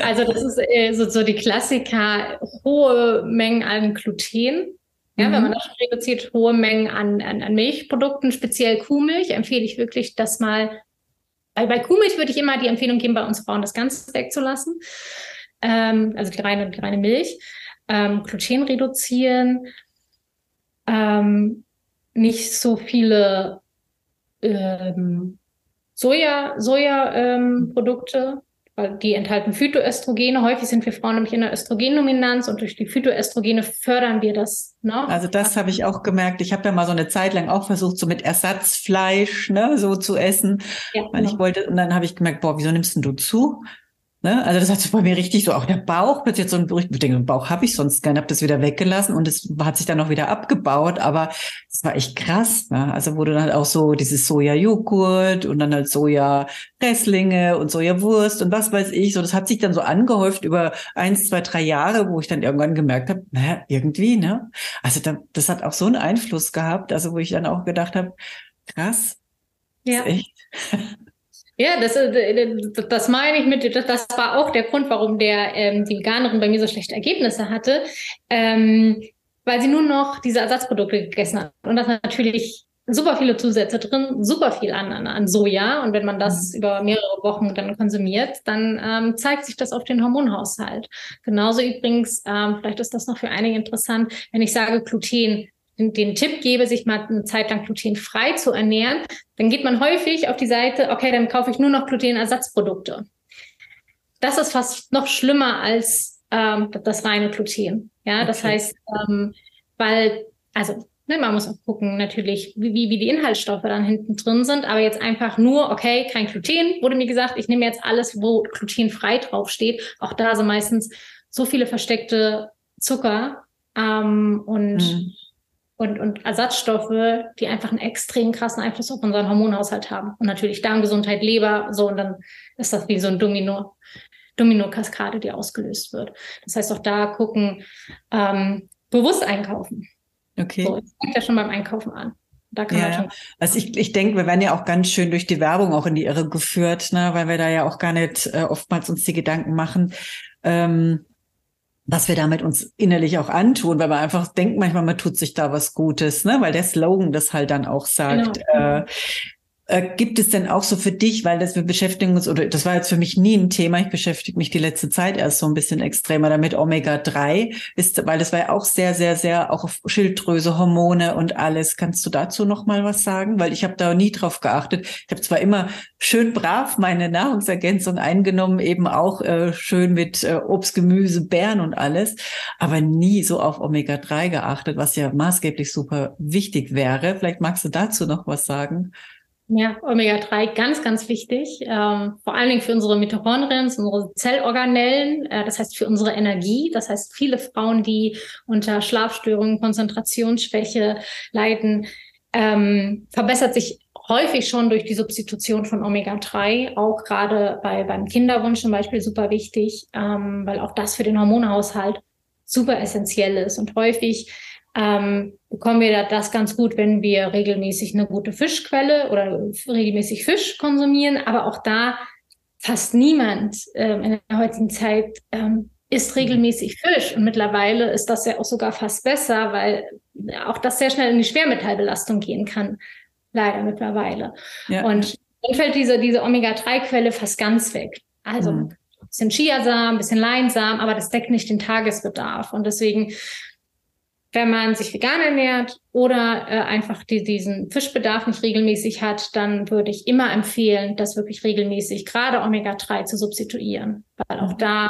Also das ist äh, so, so die Klassiker, hohe Mengen an Gluten. Ja, mhm. wenn man das reduziert, hohe Mengen an, an, an Milchprodukten, speziell Kuhmilch, empfehle ich wirklich, das mal, bei, bei Kuhmilch würde ich immer die Empfehlung geben, bei uns Frauen das Ganze wegzulassen. Ähm, also die reine, die reine Milch. Ähm, Gluten reduzieren. Ähm, nicht so viele ähm, Soja, Soja-Produkte, ähm, die enthalten Phytoöstrogene. Häufig sind wir Frauen nämlich in der Östrogendominanz und durch die Phytoöstrogene fördern wir das noch. Also das habe ich auch gemerkt. Ich habe da mal so eine Zeit lang auch versucht, so mit Ersatzfleisch ne, so zu essen, ja, weil genau. ich wollte. Und dann habe ich gemerkt, boah, wieso nimmst denn du zu? Ne? Also das hat so bei mir richtig so, auch der Bauch, plötzlich jetzt so ein denke, Bauch habe ich sonst gerne, habe das wieder weggelassen und es hat sich dann noch wieder abgebaut, aber das war echt krass. Ne? Also wurde dann halt auch so dieses Soja-Joghurt und dann halt Soja-Resslinge und Soja-Wurst und was weiß ich. So, das hat sich dann so angehäuft über eins, zwei, drei Jahre, wo ich dann irgendwann gemerkt habe, naja, irgendwie, ne? Also da, das hat auch so einen Einfluss gehabt, also wo ich dann auch gedacht habe, krass. Ja. echt. Ja, das, äh, das meine ich mit, das war auch der Grund, warum der ähm, die Veganerin bei mir so schlechte Ergebnisse hatte, ähm, weil sie nur noch diese Ersatzprodukte gegessen hat. Und das natürlich super viele Zusätze drin, super viel an, an, an Soja. Und wenn man das mhm. über mehrere Wochen dann konsumiert, dann ähm, zeigt sich das auf den Hormonhaushalt. Genauso übrigens, ähm, vielleicht ist das noch für einige interessant, wenn ich sage Gluten den Tipp gebe, sich mal eine Zeit lang glutenfrei zu ernähren, dann geht man häufig auf die Seite, okay, dann kaufe ich nur noch Glutenersatzprodukte. Das ist fast noch schlimmer als ähm, das reine Gluten. Ja, das okay. heißt, ähm, weil, also ne, man muss auch gucken natürlich, wie, wie die Inhaltsstoffe dann hinten drin sind, aber jetzt einfach nur, okay, kein Gluten, wurde mir gesagt, ich nehme jetzt alles, wo glutenfrei draufsteht. Auch da sind meistens so viele versteckte Zucker ähm, und mhm und, und Ersatzstoffe, die einfach einen extrem krassen Einfluss auf unseren Hormonhaushalt haben. Und natürlich Darmgesundheit, Leber, so, und dann ist das wie so ein Domino, Domino-Kaskade, die ausgelöst wird. Das heißt, auch da gucken, ähm, bewusst einkaufen. Okay. So, das fängt ja schon beim Einkaufen an. Da kann ja, man schon. Also ich, ich denke, wir werden ja auch ganz schön durch die Werbung auch in die Irre geführt, ne, weil wir da ja auch gar nicht äh, oftmals uns die Gedanken machen. Ähm, was wir damit uns innerlich auch antun, weil man einfach denkt manchmal, man tut sich da was Gutes, ne? weil der Slogan das halt dann auch sagt. Genau. Äh, äh, gibt es denn auch so für dich, weil das wir beschäftigen uns, oder das war jetzt für mich nie ein Thema, ich beschäftige mich die letzte Zeit erst so ein bisschen extremer damit, Omega-3 ist, weil das war ja auch sehr, sehr, sehr auch auf Schilddrüse, Hormone und alles. Kannst du dazu noch mal was sagen? Weil ich habe da nie drauf geachtet. Ich habe zwar immer schön brav meine Nahrungsergänzung eingenommen, eben auch äh, schön mit äh, Obst, Gemüse, Beeren und alles, aber nie so auf Omega-3 geachtet, was ja maßgeblich super wichtig wäre. Vielleicht magst du dazu noch was sagen? Ja, Omega-3 ganz, ganz wichtig, ähm, vor allen Dingen für unsere Mitochondrien, unsere Zellorganellen, äh, das heißt für unsere Energie. Das heißt, viele Frauen, die unter Schlafstörungen, Konzentrationsschwäche leiden, ähm, verbessert sich häufig schon durch die Substitution von Omega-3, auch gerade bei, beim Kinderwunsch zum Beispiel super wichtig, ähm, weil auch das für den Hormonhaushalt super essentiell ist und häufig ähm, bekommen wir das ganz gut, wenn wir regelmäßig eine gute Fischquelle oder regelmäßig Fisch konsumieren. Aber auch da fast niemand ähm, in der heutigen Zeit ähm, isst regelmäßig Fisch. Und mittlerweile ist das ja auch sogar fast besser, weil auch das sehr schnell in die Schwermetallbelastung gehen kann. Leider mittlerweile. Ja. Und dann fällt diese, diese Omega-3-Quelle fast ganz weg. Also mhm. ein bisschen Chiasamen, ein bisschen Leinsamen, aber das deckt nicht den Tagesbedarf. Und deswegen wenn man sich vegan ernährt oder äh, einfach die, diesen Fischbedarf nicht regelmäßig hat, dann würde ich immer empfehlen, das wirklich regelmäßig, gerade Omega-3 zu substituieren, weil auch da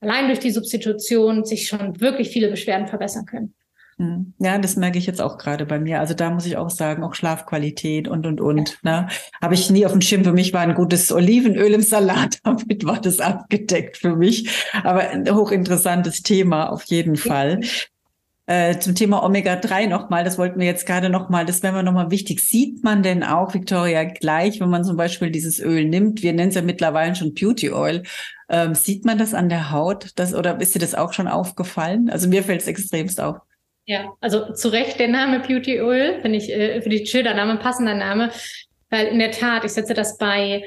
allein durch die Substitution sich schon wirklich viele Beschwerden verbessern können. Hm. Ja, das merke ich jetzt auch gerade bei mir. Also da muss ich auch sagen, auch Schlafqualität und, und, und. Ne? Habe ich nie auf dem Schirm. Für mich war ein gutes Olivenöl im Salat. *laughs* Damit war das abgedeckt für mich. Aber ein hochinteressantes Thema auf jeden Fall. Äh, zum Thema Omega-3 nochmal, das wollten wir jetzt gerade nochmal, das wäre mir nochmal wichtig. Sieht man denn auch, Victoria, gleich, wenn man zum Beispiel dieses Öl nimmt, wir nennen es ja mittlerweile schon Beauty Oil, ähm, sieht man das an der Haut? Das, oder ist dir das auch schon aufgefallen? Also mir fällt es extremst auf. Ja, also zu Recht der Name Beauty Oil, finde ich äh, für die Schildername ein passender Name, weil in der Tat, ich setze das bei,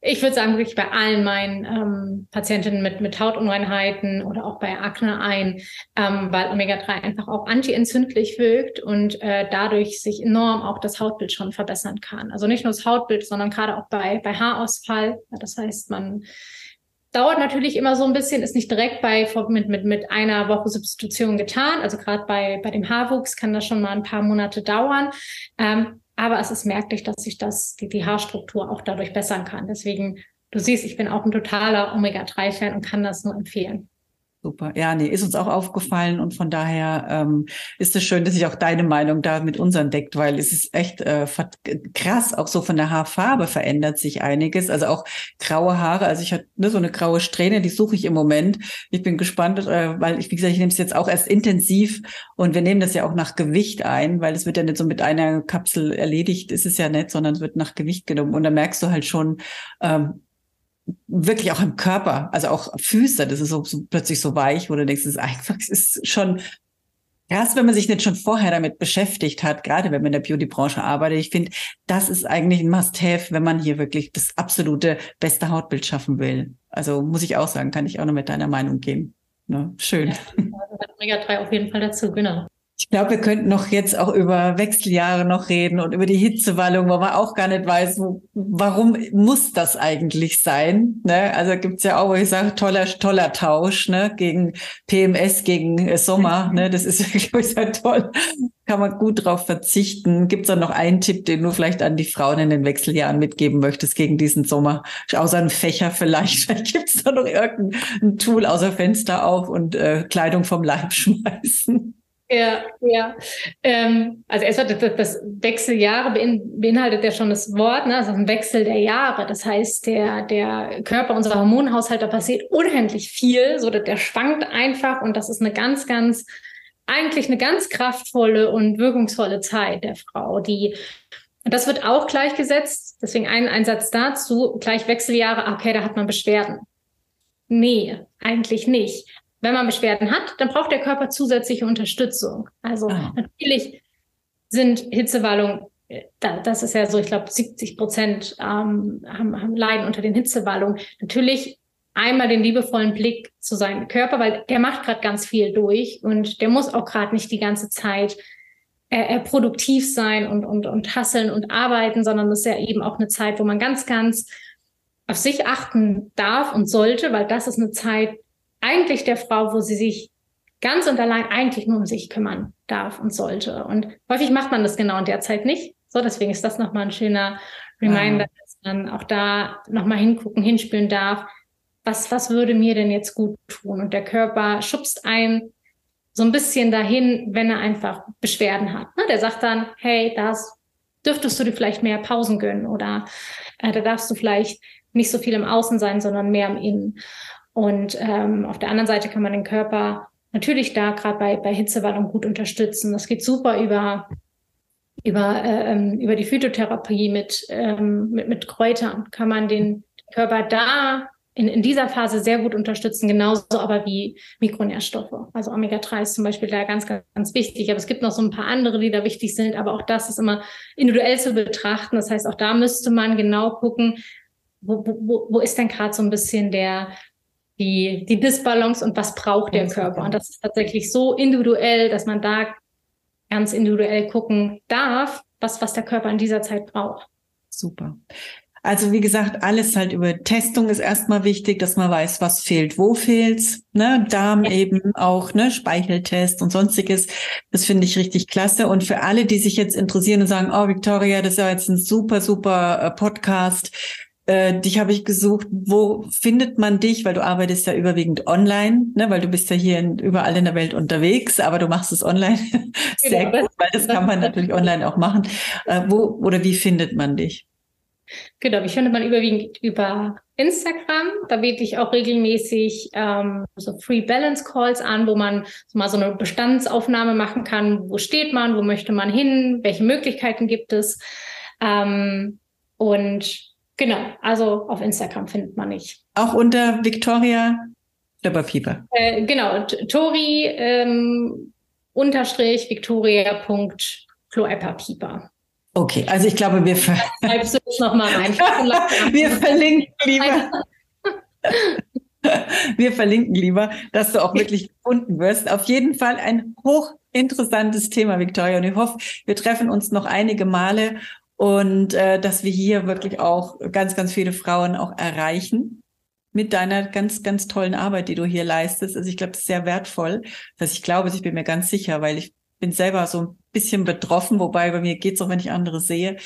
ich würde sagen, wirklich bei allen meinen ähm, Patientinnen mit, mit Hautunreinheiten oder auch bei Akne ein, ähm, weil Omega-3 einfach auch antientzündlich wirkt und äh, dadurch sich enorm auch das Hautbild schon verbessern kann. Also nicht nur das Hautbild, sondern gerade auch bei, bei Haarausfall. Das heißt, man Dauert natürlich immer so ein bisschen, ist nicht direkt bei mit, mit, mit einer Woche Substitution getan. Also gerade bei, bei dem Haarwuchs kann das schon mal ein paar Monate dauern. Ähm, aber es ist merklich, dass sich das, die, die Haarstruktur auch dadurch bessern kann. Deswegen, du siehst, ich bin auch ein totaler Omega-3-Fan und kann das nur empfehlen. Super. Ja, nee, ist uns auch aufgefallen und von daher ähm, ist es schön, dass sich auch deine Meinung da mit unseren deckt, weil es ist echt äh, krass, auch so von der Haarfarbe verändert sich einiges. Also auch graue Haare, also ich hatte ne, so eine graue Strähne, die suche ich im Moment. Ich bin gespannt, äh, weil ich, wie gesagt, ich nehme es jetzt auch erst intensiv und wir nehmen das ja auch nach Gewicht ein, weil es wird ja nicht so mit einer Kapsel erledigt, ist es ja nicht, sondern es wird nach Gewicht genommen. Und da merkst du halt schon, ähm, wirklich auch im Körper, also auch Füße, das ist so, so plötzlich so weich, wo du denkst, es ist einfach, es ist schon krass, wenn man sich nicht schon vorher damit beschäftigt hat, gerade wenn man in der Beauty-Branche arbeitet. Ich finde, das ist eigentlich ein Must-Have, wenn man hier wirklich das absolute beste Hautbild schaffen will. Also muss ich auch sagen, kann ich auch noch mit deiner Meinung gehen. Ne? Schön. Ja, Omega-3 auf jeden Fall dazu, genau. Ich glaube, wir könnten noch jetzt auch über Wechseljahre noch reden und über die Hitzewallung, wo man auch gar nicht weiß, warum muss das eigentlich sein? Ne? Also gibt's ja auch, wo ich sage, toller, toller Tausch ne? gegen PMS, gegen äh, Sommer. *laughs* Ne? Das ist *laughs* wirklich sehr toll. Kann man gut drauf verzichten. Gibt's da noch einen Tipp, den du vielleicht an die Frauen in den Wechseljahren mitgeben möchtest gegen diesen Sommer? Außer ein Fächer vielleicht. *laughs* Vielleicht gibt's da noch irgendein Tool außer Fenster auf und äh, Kleidung vom Leib schmeißen. Ja, ja. Ähm, also erstmal das, das Wechseljahre beinhaltet ja schon das Wort, ne? Also ein Wechsel der Jahre. Das heißt, der, der Körper, unser Hormonhaushalt, da passiert unendlich viel, so dass der schwankt einfach und das ist eine ganz, ganz, eigentlich eine ganz kraftvolle und wirkungsvolle Zeit der Frau, die und das wird auch gleichgesetzt, deswegen ein, ein Satz dazu, gleich Wechseljahre, okay, da hat man Beschwerden. Nee, eigentlich nicht wenn man Beschwerden hat, dann braucht der Körper zusätzliche Unterstützung. Also ah. natürlich sind Hitzewallungen, äh, das ist ja so, ich glaube, 70 Prozent ähm, haben, haben leiden unter den Hitzewallungen. Natürlich einmal den liebevollen Blick zu seinem Körper, weil der macht gerade ganz viel durch und der muss auch gerade nicht die ganze Zeit äh, äh, produktiv sein und, und, und hasseln und arbeiten, sondern das ist ja eben auch eine Zeit, wo man ganz, ganz auf sich achten darf und sollte, weil das ist eine Zeit, eigentlich der Frau, wo sie sich ganz und allein eigentlich nur um sich kümmern darf und sollte. Und häufig macht man das genau in der Zeit nicht. So, deswegen ist das nochmal ein schöner Reminder, ja. dass man auch da nochmal hingucken, hinspüren darf. Was, was würde mir denn jetzt gut tun? Und der Körper schubst ein so ein bisschen dahin, wenn er einfach Beschwerden hat. Ne? Der sagt dann, hey, das dürftest du dir vielleicht mehr Pausen gönnen oder äh, da darfst du vielleicht nicht so viel im Außen sein, sondern mehr im Innen. Und ähm, auf der anderen Seite kann man den Körper natürlich da gerade bei, bei Hitzewallung gut unterstützen. Das geht super über über, äh, ähm, über die Phytotherapie mit, ähm, mit, mit Kräutern kann man den Körper da in, in dieser Phase sehr gut unterstützen, genauso aber wie Mikronährstoffe. Also Omega-3 ist zum Beispiel da ganz, ganz, ganz wichtig. Aber es gibt noch so ein paar andere, die da wichtig sind. Aber auch das ist immer individuell zu betrachten. Das heißt, auch da müsste man genau gucken, wo, wo, wo ist denn gerade so ein bisschen der, die, die Disbalance und was braucht der Körper. Und das ist tatsächlich so individuell, dass man da ganz individuell gucken darf, was, was der Körper in dieser Zeit braucht. Super. Also wie gesagt, alles halt über Testung ist erstmal wichtig, dass man weiß, was fehlt, wo fehlt's, ne, Darm ja. eben auch, ne, Speicheltest und sonstiges. Das finde ich richtig klasse. Und für alle, die sich jetzt interessieren und sagen, oh Victoria, das ist ja jetzt ein super, super äh, Podcast äh, dich habe ich gesucht. Wo findet man dich? Weil du arbeitest ja überwiegend online, ne? weil du bist ja hier in, überall in der Welt unterwegs, aber du machst es online. *laughs* Sehr genau, gut, weil das kann man natürlich online auch machen. Äh, wo oder wie findet man dich? Genau, mich findet man überwiegend über Instagram. Da biete ich auch regelmäßig ähm, so Free Balance Calls an, wo man mal so eine Bestandsaufnahme machen kann. Wo steht man? Wo möchte man hin? Welche Möglichkeiten gibt es? Ähm, und Genau, also auf Instagram findet man mich. Auch unter Victoria Pieper. Äh, genau, Tori ähm, unterstrich Victoria.cloepperpieper. Okay, also ich glaube, wir, ver *laughs* Schreibst du noch mal rein. *laughs* wir verlinken lieber. *laughs* wir verlinken lieber, dass du auch wirklich gefunden wirst. Auf jeden Fall ein hochinteressantes Thema, Victoria. Und ich hoffe, wir treffen uns noch einige Male und äh, dass wir hier wirklich auch ganz, ganz viele Frauen auch erreichen mit deiner ganz, ganz tollen Arbeit, die du hier leistest. Also ich glaube, das ist sehr wertvoll. Dass ich glaube, ich bin mir ganz sicher, weil ich bin selber so ein bisschen betroffen, wobei bei mir geht's auch, wenn ich andere sehe.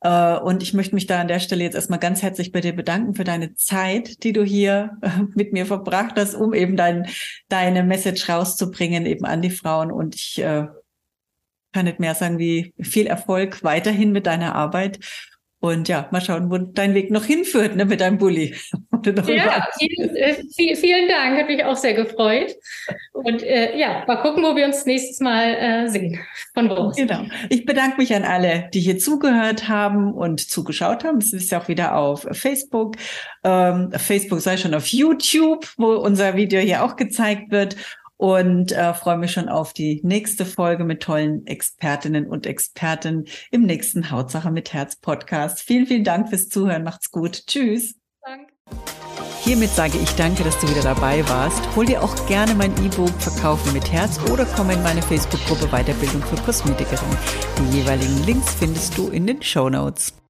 Äh, und ich möchte mich da an der Stelle jetzt erstmal ganz herzlich bei dir bedanken für deine Zeit, die du hier äh, mit mir verbracht hast, um eben dein, deine Message rauszubringen, eben an die Frauen. Und ich äh, kann nicht mehr sagen, wie viel Erfolg weiterhin mit deiner Arbeit. Und ja, mal schauen, wo dein Weg noch hinführt ne, mit deinem Bulli. *laughs* ja, vielen, äh, vielen, Dank, hat mich auch sehr gefreut. Und äh, ja, mal gucken, wo wir uns nächstes Mal äh, sehen. Von wo Genau. Ich bedanke mich an alle, die hier zugehört haben und zugeschaut haben. Es ist ja auch wieder auf Facebook. Ähm, Facebook sei schon auf YouTube, wo unser Video hier auch gezeigt wird und äh, freue mich schon auf die nächste Folge mit tollen Expertinnen und Experten im nächsten Hautsache mit Herz Podcast. Vielen, vielen Dank fürs Zuhören. Macht's gut. Tschüss. Danke. Hiermit sage ich danke, dass du wieder dabei warst. Hol dir auch gerne mein E-Book Verkaufen mit Herz oder komm in meine Facebook-Gruppe Weiterbildung für Kosmetikerin. Die jeweiligen Links findest du in den Show Notes.